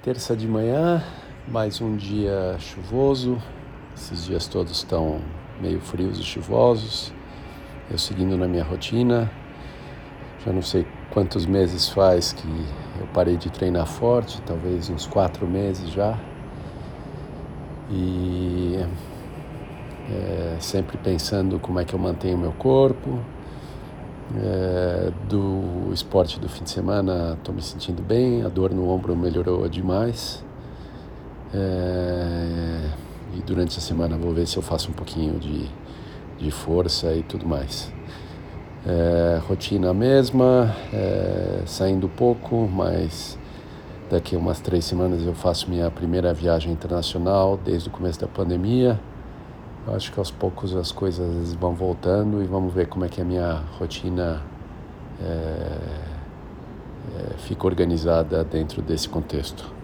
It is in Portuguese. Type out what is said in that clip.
Terça de manhã, mais um dia chuvoso. Esses dias todos estão meio frios e chuvosos. Eu seguindo na minha rotina. Já não sei quantos meses faz que eu parei de treinar forte, talvez uns quatro meses já. E é, sempre pensando como é que eu mantenho meu corpo. É, do esporte do fim de semana estou me sentindo bem, a dor no ombro melhorou demais. É, e durante a semana vou ver se eu faço um pouquinho de, de força e tudo mais. É, rotina mesma, é, saindo pouco, mas daqui a umas três semanas eu faço minha primeira viagem internacional desde o começo da pandemia. Acho que aos poucos as coisas vão voltando e vamos ver como é que a minha rotina é, é, fica organizada dentro desse contexto.